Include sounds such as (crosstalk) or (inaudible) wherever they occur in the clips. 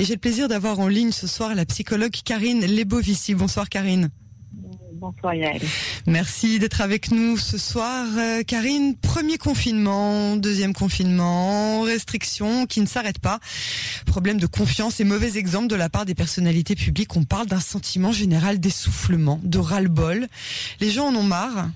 Et j'ai le plaisir d'avoir en ligne ce soir la psychologue Karine Lebovici. Bonsoir Karine. Bonsoir Yael. Merci d'être avec nous ce soir. Euh, Karine, premier confinement, deuxième confinement, restrictions qui ne s'arrêtent pas. Problème de confiance et mauvais exemple de la part des personnalités publiques. On parle d'un sentiment général d'essoufflement, de ras-le-bol. Les gens en ont marre.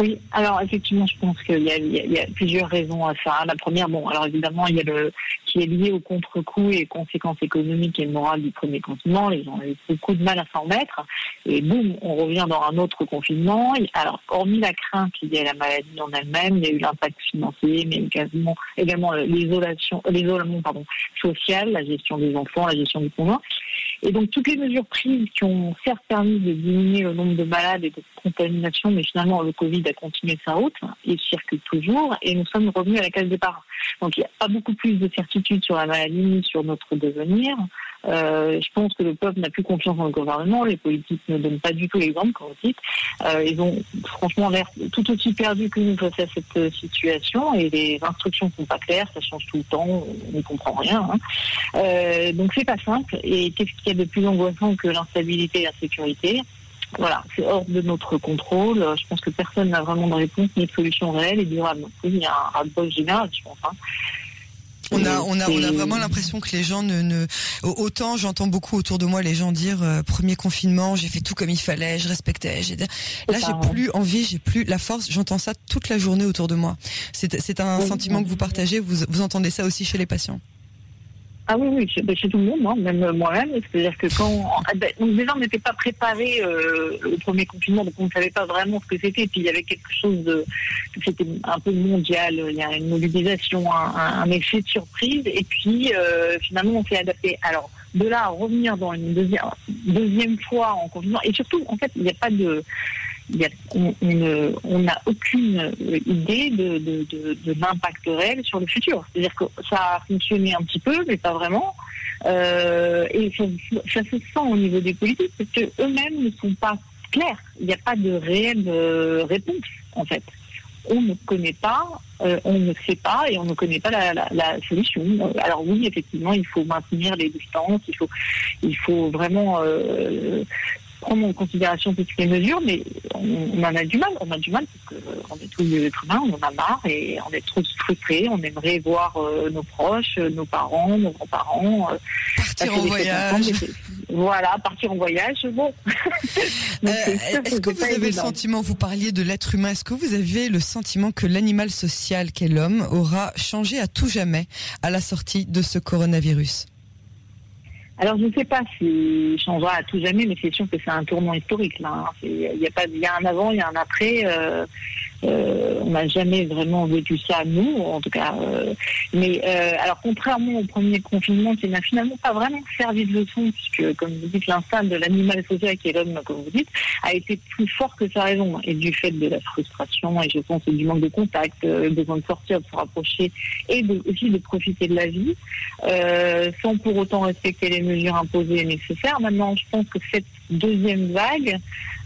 Oui, alors effectivement, je pense qu'il y, a plusieurs raisons à ça. La première, bon, alors évidemment, il y a le qui est lié au contre-coup et conséquences économiques et morales du premier confinement. Les gens ont eu beaucoup de mal à s'en mettre. Et boum, on revient dans un autre confinement. Alors, hormis la crainte liée à la maladie en elle-même, il y a eu l'impact financier, mais également, également l'isolation, l'isolement pardon, social, la gestion des enfants, la gestion du conjoint. Et donc toutes les mesures prises qui ont certes permis de diminuer le nombre de malades et de contaminations, mais finalement le Covid a continué sa route, il circule toujours et nous sommes revenus à la case départ. Donc il n'y a pas beaucoup plus de certitude sur la maladie, sur notre devenir. Euh, je pense que le peuple n'a plus confiance dans le gouvernement, les politiques ne donnent pas du tout l'exemple, comme vous dites. Euh, ils ont franchement l'air tout aussi perdus que nous face à cette euh, situation et les instructions sont pas claires, ça change tout le temps, on ne comprend rien. Hein. Donc c'est pas simple. Et qu'est-ce qu'il y a de plus angoissant que l'instabilité et l'insécurité voilà, c'est hors de notre contrôle. Je pense que personne n'a vraiment de réponse ni de solution réelle et durable. il y a un ras-le-bol général, je pense. Hein. On a, on a, on a vraiment l'impression que les gens ne, ne autant j'entends beaucoup autour de moi les gens dire euh, premier confinement j'ai fait tout comme il fallait je respectais là j'ai plus envie j'ai plus la force j'entends ça toute la journée autour de moi. C'est c'est un sentiment que vous partagez vous vous entendez ça aussi chez les patients ah oui, oui, chez, tout le monde, hein, même moi-même. C'est-à-dire que quand. Ben, déjà, on n'était pas préparé euh, au premier confinement, donc on ne savait pas vraiment ce que c'était. Puis il y avait quelque chose de. C'était un peu mondial. Il y a une mobilisation, un, effet de surprise. Et puis, euh, finalement, on s'est adapté. Alors, de là à revenir dans une deuxième, deuxième fois en confinement, et surtout, en fait, il n'y a pas de on n'a aucune idée de, l'impact réel sur le futur. C'est-à-dire que ça a fonctionné un petit peu, mais pas vraiment. Euh, et ça, se sent au niveau des politiques parce qu'eux-mêmes ne sont pas clairs. Il n'y a pas de réelle euh, réponse, en fait. On ne connaît pas, euh, on ne sait pas et on ne connaît pas la, solution. Alors oui, effectivement, il faut maintenir les distances, il faut, il faut vraiment prendre en considération toutes les mesures, mais on, en a du mal. On a du mal parce qu'on est tous les êtres humains, on en a marre et on est trop frustrés. On aimerait voir euh, nos proches, nos parents, nos grands-parents. Euh, partir en voyage. Voilà, partir en voyage. Bon. (laughs) Euh, est-ce que vous avez le sentiment, vous parliez de l'être humain, est-ce que vous avez le sentiment que l'animal social qu'est l'homme aura changé à tout jamais à la sortie de ce coronavirus? Alors je ne sais pas s'il changera à tout jamais, mais c'est sûr que c'est un tournant historique là. Hein. Il y a pas, y un avant, il y a un après. Euh, euh, on n'a jamais vraiment vécu ça nous, en tout cas. Euh, mais euh, alors contrairement au premier confinement, qui n'a finalement pas vraiment servi de leçon, puisque comme vous dites, l'instinct de l'animal social qui est l'homme, comme vous dites, a été plus fort que sa raison, et du fait de la frustration, et je pense du manque de contact, besoin de sortir, de se rapprocher, et aussi de profiter de la vie, sans pour autant respecter les mesures imposées et nécessaires. Maintenant, je pense que cette deuxième vague,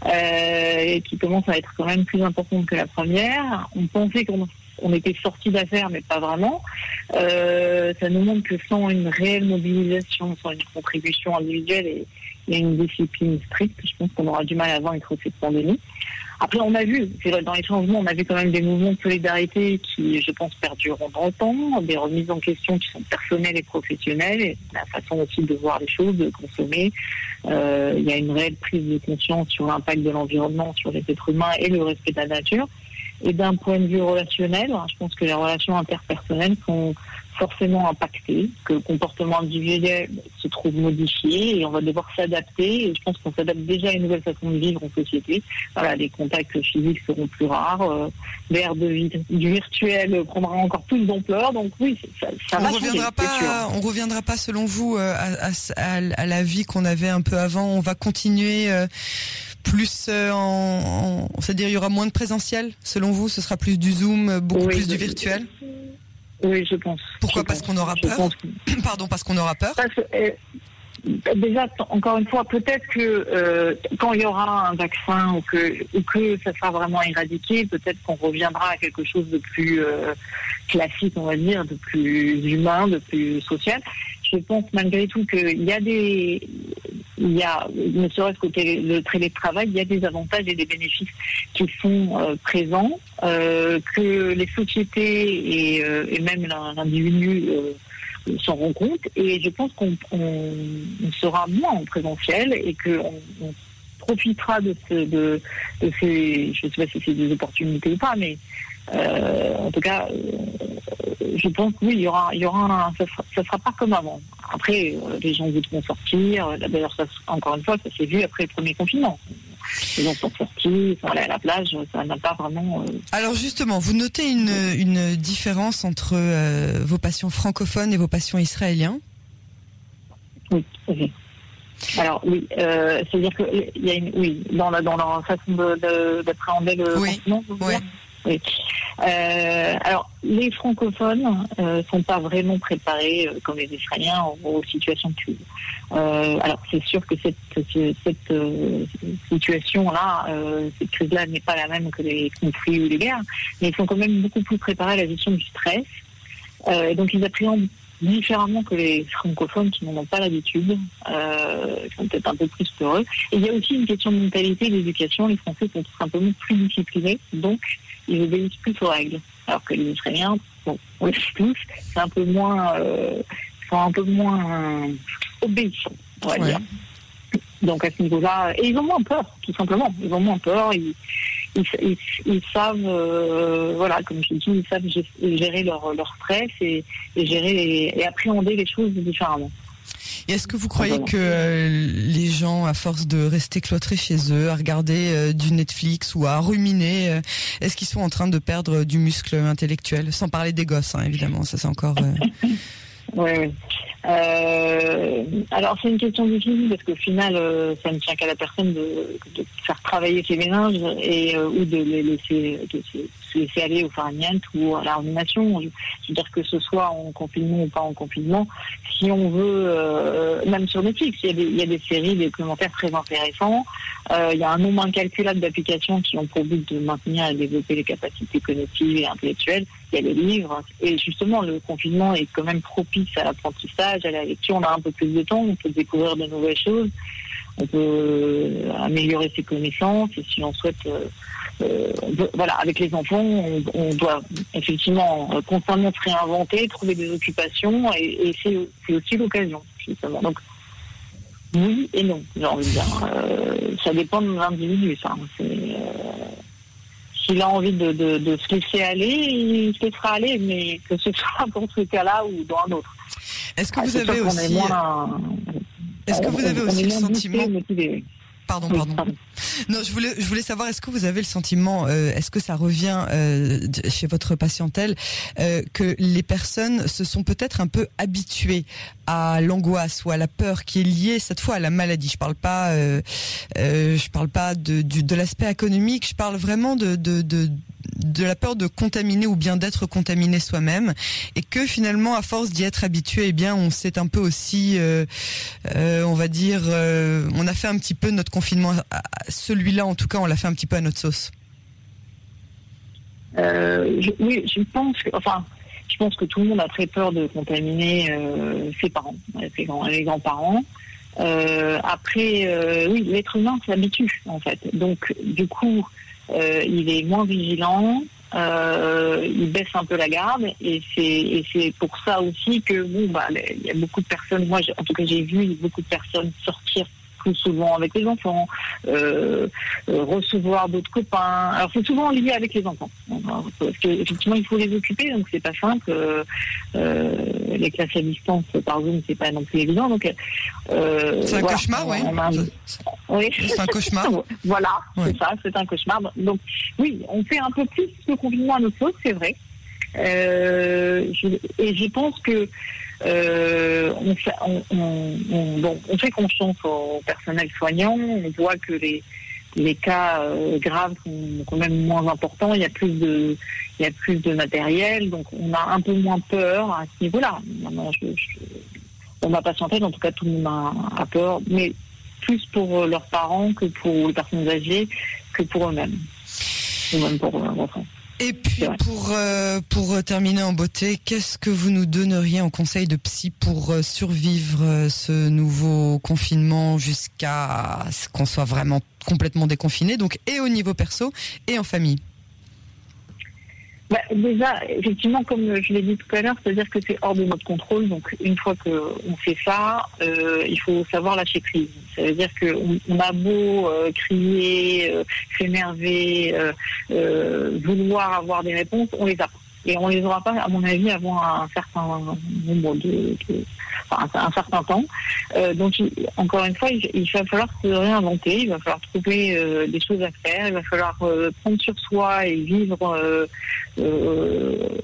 euh, qui commence à être quand même plus importante que la première. On pensait qu'on était sorti d'affaires, mais pas vraiment. Euh, ça nous montre que sans une réelle mobilisation, sans une contribution individuelle et, une discipline stricte, je pense qu'on aura du mal à vaincre cette pandémie. Après, on a vu, dans les changements, on a vu quand même des mouvements de solidarité qui, je pense, perdureront dans le temps, des remises en question qui sont personnelles et professionnelles, la façon aussi de voir les choses, de consommer. Euh, il y a une réelle prise de conscience sur l'impact de l'environnement, sur les êtres humains et le respect de la nature. Et d'un point de vue relationnel, je pense que les relations interpersonnelles sont forcément impacté, que le comportement individuel se trouve modifié et on va devoir s'adapter. Et je pense qu'on s'adapte déjà à une nouvelle façon de vivre en société. Voilà, les contacts physiques seront plus rares, euh, de vie, du virtuel prendra encore plus d'ampleur. Donc oui, ça, ça on va reviendra pas. On reviendra pas, selon vous, euh, à, à, la vie qu'on avait un peu avant. On va continuer. Euh, plus en, c'est-à-dire il y aura moins de présentiel selon vous ce sera plus du zoom beaucoup plus du virtuel? Oui, je pense. Pourquoi Parce qu'on aura peur (coughs) Pardon, parce qu'on aura peur? Euh, Déjà, encore une fois, peut-être que euh, quand il y aura un vaccin ou que, ou que ça sera vraiment éradiqué, peut-être qu'on reviendra à quelque chose de plus euh, classique, on va dire, de plus humain, de plus social. Je pense malgré tout qu'il y a des, il y a, ne serait-ce que le télétravail, il y a des avantages et des bénéfices qui sont euh, présents, euh, que les sociétés et, euh, même l'individu s'en rendent compte. Et je pense qu'on sera moins en présentiel et qu'on on profitera de, ce, de, de, ces, je ne sais pas si c'est des opportunités ou pas, mais euh, en tout cas, euh, je pense que oui, il y aura, il y aura, un, ça, sera, sera pas comme avant. Après, euh, les gens voudront sortir. D'ailleurs, ça, encore une fois, ça s'est vu après le premier confinement. Les gens sont sortis, sont allés à la plage, ça n'a pas vraiment. Alors justement, vous notez une, une différence entre vos patients francophones et vos patients israéliens? Oui. oui. Alors oui, euh, c'est-à-dire qu'il y a une, oui, dans la dans leur façon d'appréhender le oui. oui. Euh, alors les francophones euh, sont pas vraiment préparés euh, comme les Israéliens aux, situations de crise. Euh, alors c'est sûr que cette cette, euh, situation-là, cette crise-là n'est pas la même que les conflits ou les guerres, mais ils sont quand même beaucoup plus préparés à la gestion du stress. donc ils appréhendent différemment que les francophones qui n'en ont pas l'habitude, euh, qui sont peut-être un peu plus peureux. Et il y a aussi une question de mentalité d'éducation. Les Français sont tout simplement plus disciplinés, donc ils obéissent plus aux règles. Alors que les Israéliens, bon, (laughs) on les tous, c'est un peu moins, euh, sont un peu moins obéissants, on va dire. Donc à ce niveau-là, et ils ont moins peur, tout simplement. Ils ont moins peur. Ils, ils, savent, euh, voilà, comme je dis, ils savent gérer leur, leur stress et, gérer et appréhender les choses différemment. Est-ce que vous croyez que euh, les gens, à force de rester cloîtrés chez eux, à regarder euh, du Netflix ou à ruminer, est-ce qu'ils sont en train de perdre du muscle intellectuel? Sans parler des gosses, hein, évidemment, ça c'est encore... (laughs) Oui, oui. Euh, alors c'est une question difficile parce qu'au final, euh, ça ne tient qu'à la personne de, de, faire travailler ses méninges et euh, ou de les laisser, de se laisser aller au farniente ou à l'ordination. Je veux dire que ce soit en confinement ou pas en confinement, si on veut, euh, même sur Netflix, il y, a des, il y a des séries, des commentaires très intéressants. Euh, il y a un nombre incalculable d'applications qui ont pour but de maintenir et développer les capacités cognitives et intellectuelles. Il y a les livres. Et justement, le confinement est quand même propice à l'apprentissage, à la lecture. On a un peu plus de temps, on peut découvrir de nouvelles choses, on peut euh, améliorer ses connaissances. Et si on souhaite, euh voilà, avec les enfants, on, on, doit effectivement constamment se réinventer, trouver des occupations, et, et c'est aussi l'occasion, justement. Donc, oui et non, j'ai envie de dire. Euh, ça dépend de l'individu, ça. Euh, s'il a envie de, de, se laisser aller, il se laissera aller, mais que ce (laughs) soit dans ce cas-là ou dans un autre. Est-ce que, vous avez aussi... Est-ce que vous avez aussi le sentiment... Pardon, pardon. Non, je voulais, je voulais savoir, est-ce que vous avez le sentiment, euh, est-ce que ça revient euh, chez votre patientèle, euh, que les personnes se sont peut-être un peu habituées à l'angoisse ou à la peur qui est liée cette fois à la maladie? Je parle pas, je parle pas de, de l'aspect économique, je parle vraiment de, de, de de la peur de contaminer ou bien d'être contaminé soi-même et que finalement à force d'y être habitué eh bien on s'est un peu aussi euh, euh, on va dire euh, on a fait un petit peu notre confinement celui-là en tout cas on l'a fait un petit peu à notre sauce. Oui je pense que enfin je pense que tout le monde a très peur de contaminer ses parents les grands-parents. Après oui l'être humain s'habitue en fait. Donc du coup euh, il est moins vigilant, euh, il baisse un peu la garde et c'est pour ça aussi que bon bah il y a beaucoup de personnes moi en tout cas j'ai vu beaucoup de personnes sortir souvent avec les enfants, euh, euh, recevoir d'autres copains. Alors c'est souvent lié avec les enfants, parce qu'effectivement il faut les occuper, donc c'est pas simple. Euh, les classes à distance par Zoom, c'est pas non plus évident. Donc c'est un cauchemar, oui. oui. C'est un cauchemar. (laughs) voilà, c'est ça, c'est un cauchemar. Donc oui, on fait un peu plus le confinement à notre sauce, c'est vrai. Je, et je pense que euh, on, fait, on, fait confiance au personnel soignant. On voit que les, cas euh, graves sont quand même moins importants. Il y a plus de, matériel, donc on a un peu moins peur à ce niveau-là. On va patienter, en tout cas tout le monde a, peur, mais plus pour leurs parents que pour les personnes âgées que pour eux-mêmes, ou même pour leurs enfants. Et puis pour euh, pour terminer en beauté, qu'est-ce que vous nous donneriez en conseil de psy pour euh, survivre euh, ce nouveau confinement jusqu'à ce qu'on soit vraiment complètement déconfiné, donc et au niveau perso et en famille? Bah, déjà, effectivement, comme je l'ai dit tout à l'heure, c'est-à-dire que c'est hors de notre contrôle. Donc, une fois qu'on fait ça, euh, il faut savoir lâcher prise. Ça veut dire qu'on on a beau euh, crier, euh, s'énerver, vouloir avoir des réponses, on les a. Et on les aura pas, à mon avis, avant un certain nombre de, enfin, un certain temps. Euh, donc, encore une fois, il, va falloir se réinventer, il va falloir trouver euh, des choses à faire, il va falloir euh, prendre sur soi et vivre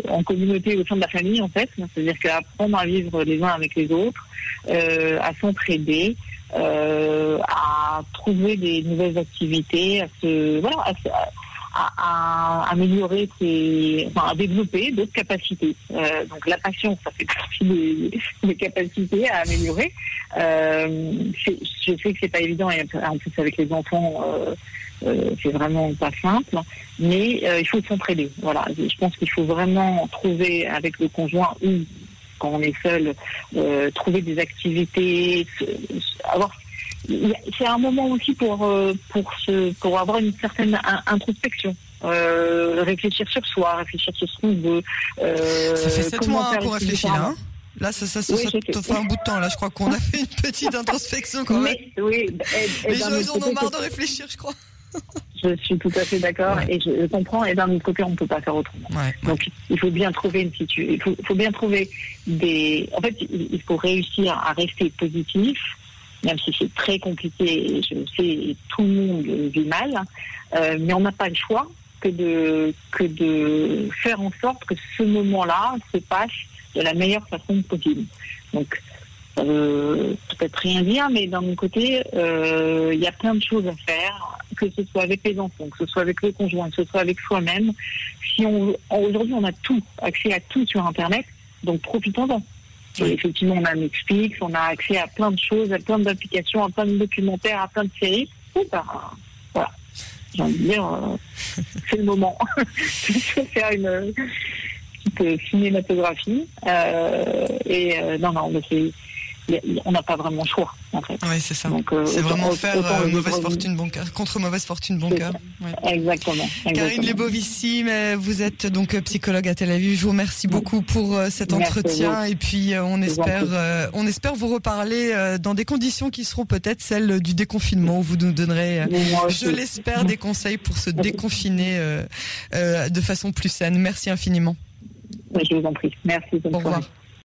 en communauté au sein de la famille, en fait. C'est-à-dire qu'apprendre à vivre les uns avec les autres, à s'entraider. à trouver des nouvelles activités, à se voilà, améliorer ses, enfin, à développer d'autres capacités. Euh, donc la passion, ça fait partie des, capacités à améliorer. Euh, je sais que c'est pas évident et en plus avec les enfants, euh, euh c'est vraiment pas simple. Mais euh, il faut s'entraider. Voilà, je pense qu'il faut vraiment trouver avec le conjoint ou quand on est seul, euh, trouver des activités, avoir c'est un moment aussi pour euh, pour se pour avoir une certaine introspection. Euh, réfléchir sur soi, réfléchir sur ce qu'on veut. Euh, ça fait sept mois qu'on réfléchit là. Hein là, ça, ça, ça, ça, fait un bout de temps. Là, je crois qu'on a fait une petite introspection quand même. Mais, oui, Les gens, ils en ont marre de réfléchir, je crois. Je suis tout à fait d'accord et je comprends. Et d'un autre côté, on ne peut pas faire autrement. Donc, il faut bien trouver une situation. Il faut, faut, bien trouver des. En fait, il faut réussir à rester positif même si c'est très compliqué, je sais, tout le monde vit mal, euh, mais on n'a pas le choix que de, que de faire en sorte que ce moment-là se passe de la meilleure façon possible. Donc, veut peut-être rien dire, mais d'un côté, euh, il y a plein de choses à faire, que ce soit avec les enfants, que ce soit avec le conjoint, que ce soit avec soi-même. Si aujourd'hui, on a tout, accès à tout sur Internet, donc profitons-en effectivement, on a Netflix, on a accès à plein de choses, à plein d'applications, à plein de documentaires, à plein de séries. Ben, voilà. J'ai envie de dire, euh, c'est le moment (laughs) de faire une petite cinématographie. Euh, et euh, non, non, c'est on n'a pas vraiment le choix, en fait. Oui, c'est ça. Euh, c'est vraiment faire euh, mauvaise fortune, bon cœur, contre mauvaise fortune, bon cœur. Exactement, Karine Lebovissime, vous êtes donc psychologue à Tel Aviv. Je vous remercie beaucoup pour euh, cet entretien et puis on espère, on espère vous reparler dans des conditions qui seront peut-être celles du déconfinement où vous nous donnerez, je l'espère, des conseils pour se déconfiner de façon plus saine. Merci infiniment. je vous en prie. Merci. Au revoir.